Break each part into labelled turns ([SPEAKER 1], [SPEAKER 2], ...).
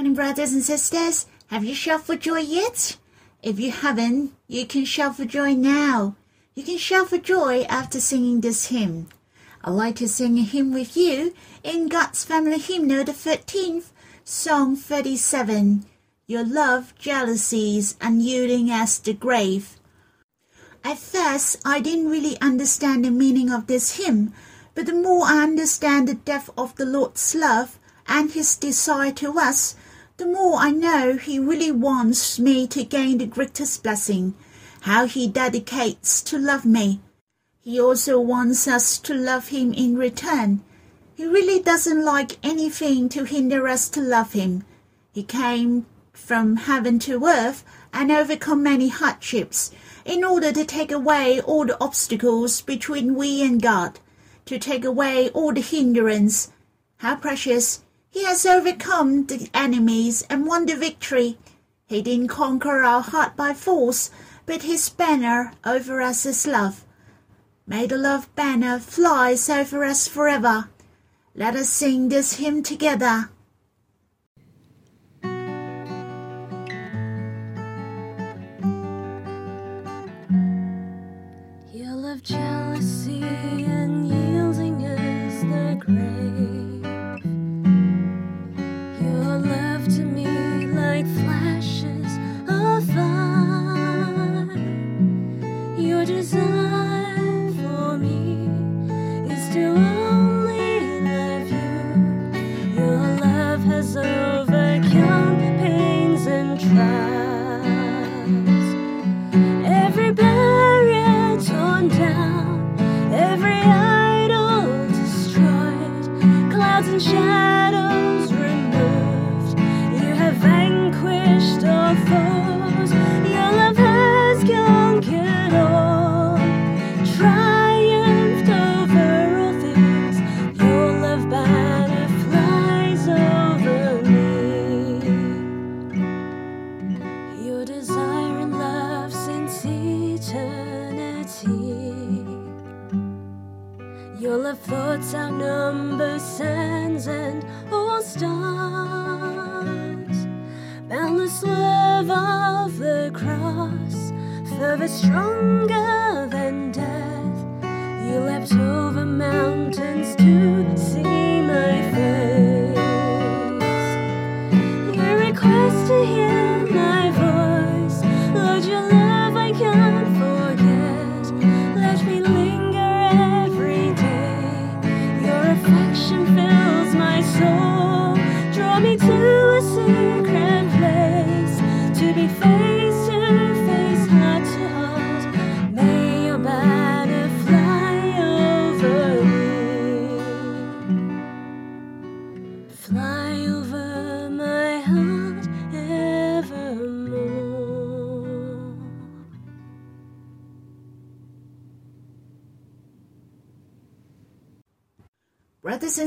[SPEAKER 1] Morning, brothers and sisters. Have you shouted for joy yet? If you haven't, you can shout for joy now. You can shout for joy after singing this hymn. I'd like to sing a hymn with you in God's Family Hymnal, the 13th, Song 37. Your love, jealousies, unyielding as the grave. At first, I didn't really understand the meaning of this hymn, but the more I understand the depth of the Lord's love and his desire to us, the more I know he really wants me to gain the greatest blessing, how he dedicates to love me. He also wants us to love him in return. He really doesn't like anything to hinder us to love him. He came from heaven to earth and overcome many hardships in order to take away all the obstacles between we and God, to take away all the hindrance. How precious! He has overcome the enemies and won the victory. He didn't conquer our heart by force, but his banner over us is love. May the love banner flies over us forever. Let us sing this hymn together.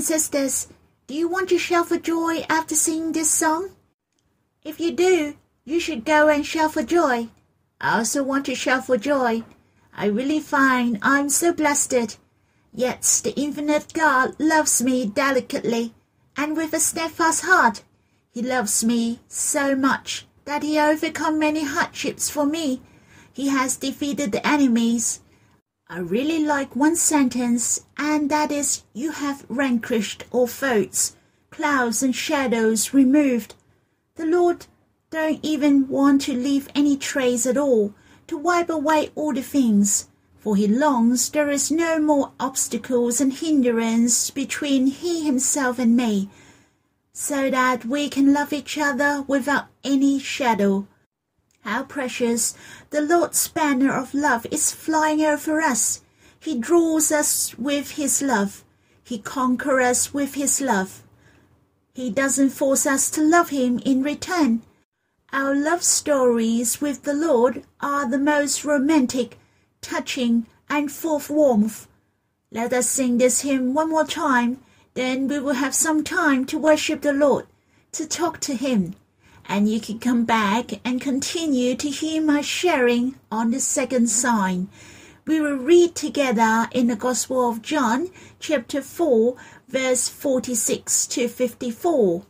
[SPEAKER 2] And
[SPEAKER 1] sisters, do you want to shout for joy after singing this song? If you do, you should go and shout for joy. I also want to shout for joy. I really find I'm so blessed. Yet the infinite God loves me delicately and with a steadfast heart. He loves me so much that he overcome many hardships for me. He has defeated the enemies. I really like one sentence, and that is, You have vanquished all foes, clouds and shadows removed. The Lord don't even want to leave any trace at all, to wipe away all the things, for He longs there is no more obstacles and hindrance between He Himself and me, so that we can love each other without any shadow. How precious the Lord's banner of love is flying over us. He draws us with His love. He conquers us with His love. He doesn't force us to love Him in return. Our love stories with the Lord are the most romantic, touching, and full of warmth. Let us sing this hymn one more time, then we will have some time to worship the Lord, to talk to Him and you can come back and continue to hear my sharing on the second sign. We will read together in the Gospel of John, chapter 4, verse 46 to 54.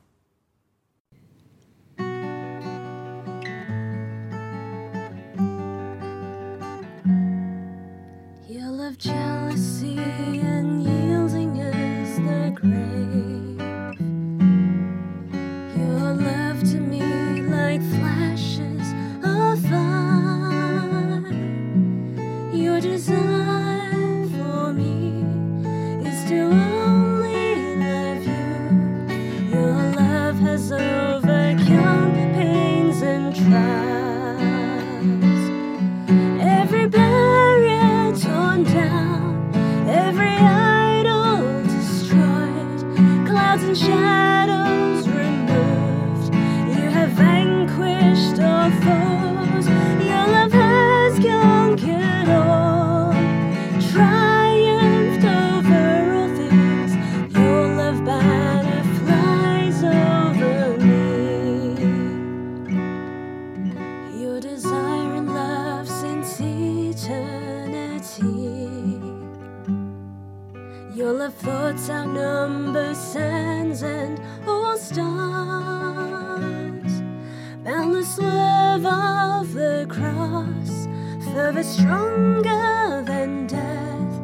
[SPEAKER 2] 山 our thoughts outnumber sands and all stars. Boundless love of the cross, fervor stronger than death.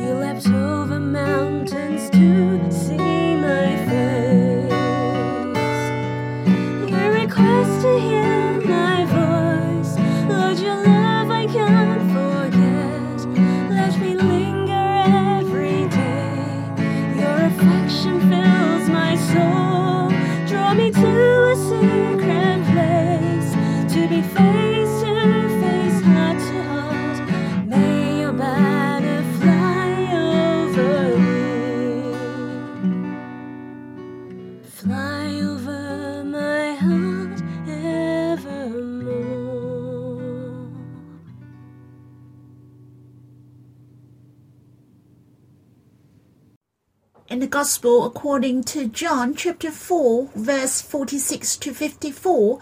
[SPEAKER 2] You leapt over mountains. My heart.
[SPEAKER 1] In the Gospel according to John chapter 4, verse 46 to 54,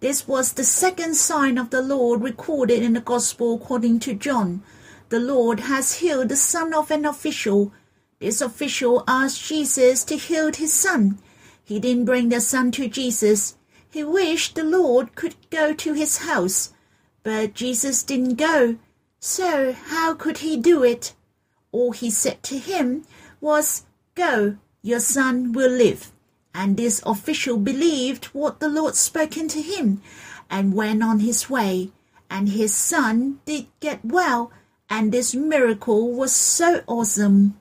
[SPEAKER 1] this was the second sign of the Lord recorded in the Gospel according to John. The Lord has healed the son of an official. This official asked Jesus to heal his son. He didn't bring the son to Jesus. He wished the Lord could go to his house, but Jesus didn't go. So how could he do it? All he said to him was, Go, your son will live. And this official believed what the Lord spoken to him and went on his way. And his son did get well, and this miracle was so awesome.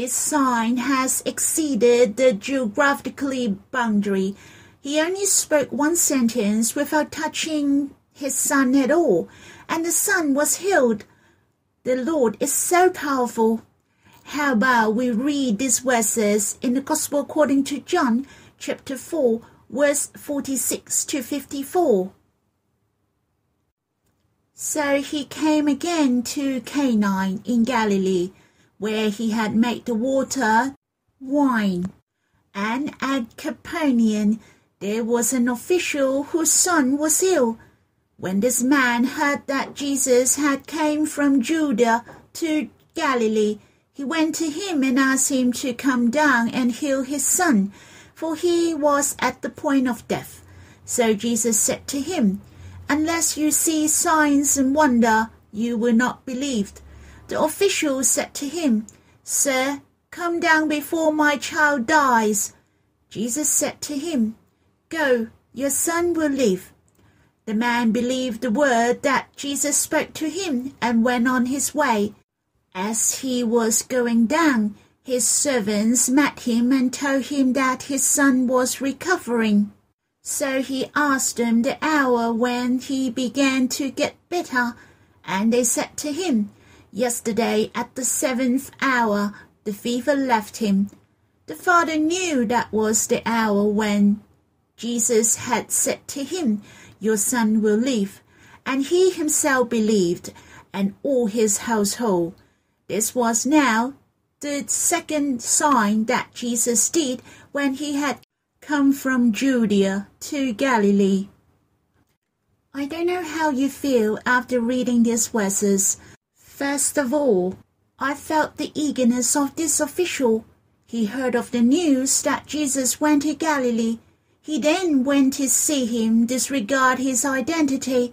[SPEAKER 1] This sign has exceeded the geographically boundary. He only spoke one sentence without touching his son at all, and the son was healed. The Lord is so powerful. How about we read these verses in the Gospel according to John, chapter 4, verse 46 to 54? So he came again to Cana in Galilee, where he had made the water wine. And at Capernaum there was an official whose son was ill. When this man heard that Jesus had came from Judea to Galilee, he went to him and asked him to come down and heal his son, for he was at the point of death. So Jesus said to him, Unless you see signs and wonder, you will not believe. The official said to him, Sir, come down before my child dies. Jesus said to him, Go, your son will live. The man believed the word that Jesus spoke to him and went on his way. As he was going down, his servants met him and told him that his son was recovering. So he asked them the hour when he began to get better, and they said to him, Yesterday at the seventh hour the fever left him. The father knew that was the hour when Jesus had said to him, Your son will live. And he himself believed, and all his household. This was now the second sign that Jesus did when he had come from Judea to Galilee. I don't know how you feel after reading these verses. First of all, I felt the eagerness of this official. He heard of the news that Jesus went to Galilee. He then went to see him, disregard his identity,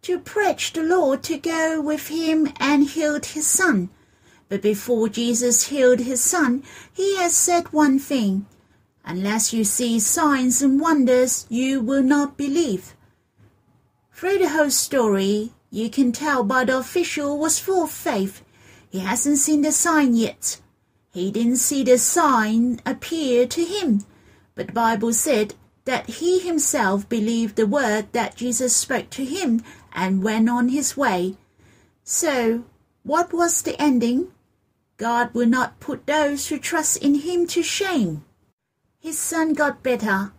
[SPEAKER 1] to preach the Lord to go with him and healed his son. But before Jesus healed his son, he has said one thing Unless you see signs and wonders, you will not believe. Through the whole story, you can tell by the official was full of faith. He hasn't seen the sign yet. He didn't see the sign appear to him, but the Bible said that he himself believed the word that Jesus spoke to him and went on his way. So, what was the ending? God will not put those who trust in him to shame. His son got better.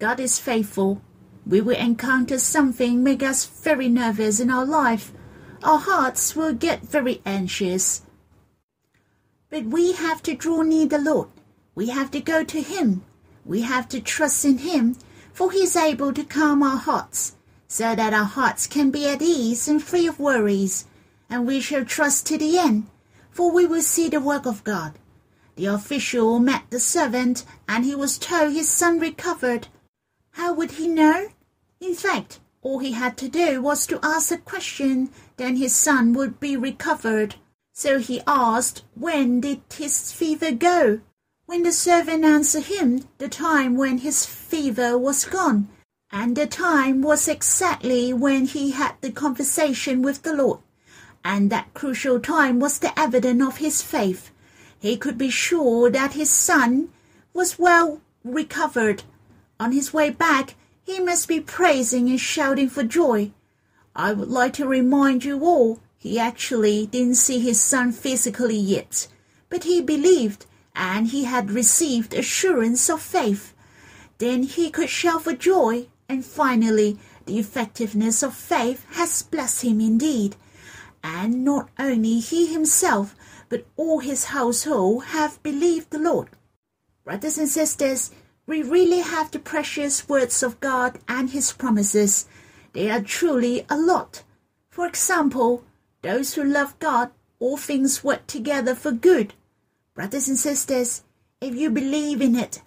[SPEAKER 1] God is faithful. We will encounter something make us very nervous in our life. Our hearts will get very anxious. But we have to draw near the Lord. We have to go to Him. We have to trust in Him, for He is able to calm our hearts, so that our hearts can be at ease and free of worries. And we shall trust to the end, for we will see the work of God. The official met the servant, and he was told his son recovered. How would he know? In fact, All he had to do was to ask a question, then his son would be recovered. So he asked, When did his fever go? When the servant answered him, the time when his fever was gone, and the time was exactly when he had the conversation with the Lord. And that crucial time was the evidence of his faith. He could be sure that his son was well recovered. On his way back, he must be praising and shouting for joy. I would like to remind you all, he actually didn't see his son physically yet, but he believed and he had received assurance of faith. Then he could shout for joy, and finally, the effectiveness of faith has blessed him indeed. And not only he himself, but all his household have believed the Lord. Brothers and sisters, we really have the precious words of God and his promises. They are truly a lot. For example, those who love God, all things work together for good Brothers and sisters, if you believe in it,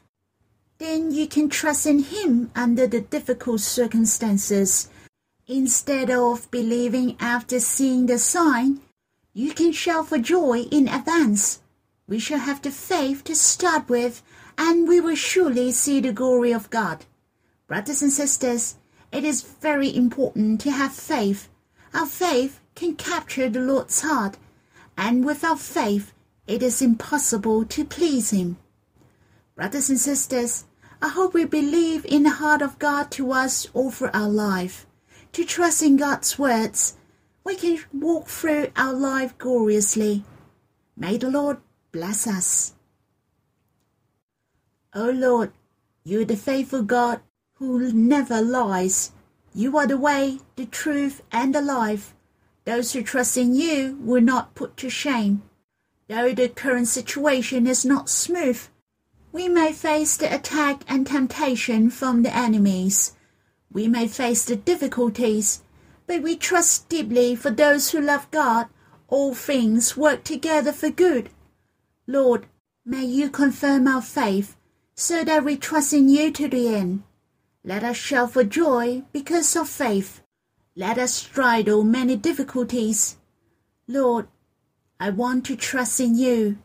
[SPEAKER 1] then you can trust in Him under the difficult circumstances. Instead of believing after seeing the sign, you can shout for joy in advance. We shall have the faith to start with, and we will surely see the glory of God. Brothers and sisters, it is very important to have faith. Our faith can capture the Lord's heart, and without faith, it is impossible to please Him. Brothers and sisters, I hope we believe in the heart of God to us over our life. To trust in God's words, we can walk through our life gloriously. May the Lord bless us. O Lord, you are the faithful God who never lies. You are the way, the truth, and the life. Those who trust in you will not put to shame. Though the current situation is not smooth, we may face the attack and temptation from the enemies. We may face the difficulties, but we trust deeply for those who love God, all things work together for good. Lord, may you confirm our faith so that we trust in you to the end. Let us shout for joy because of faith. Let us straddle many difficulties. Lord, I want to trust in you.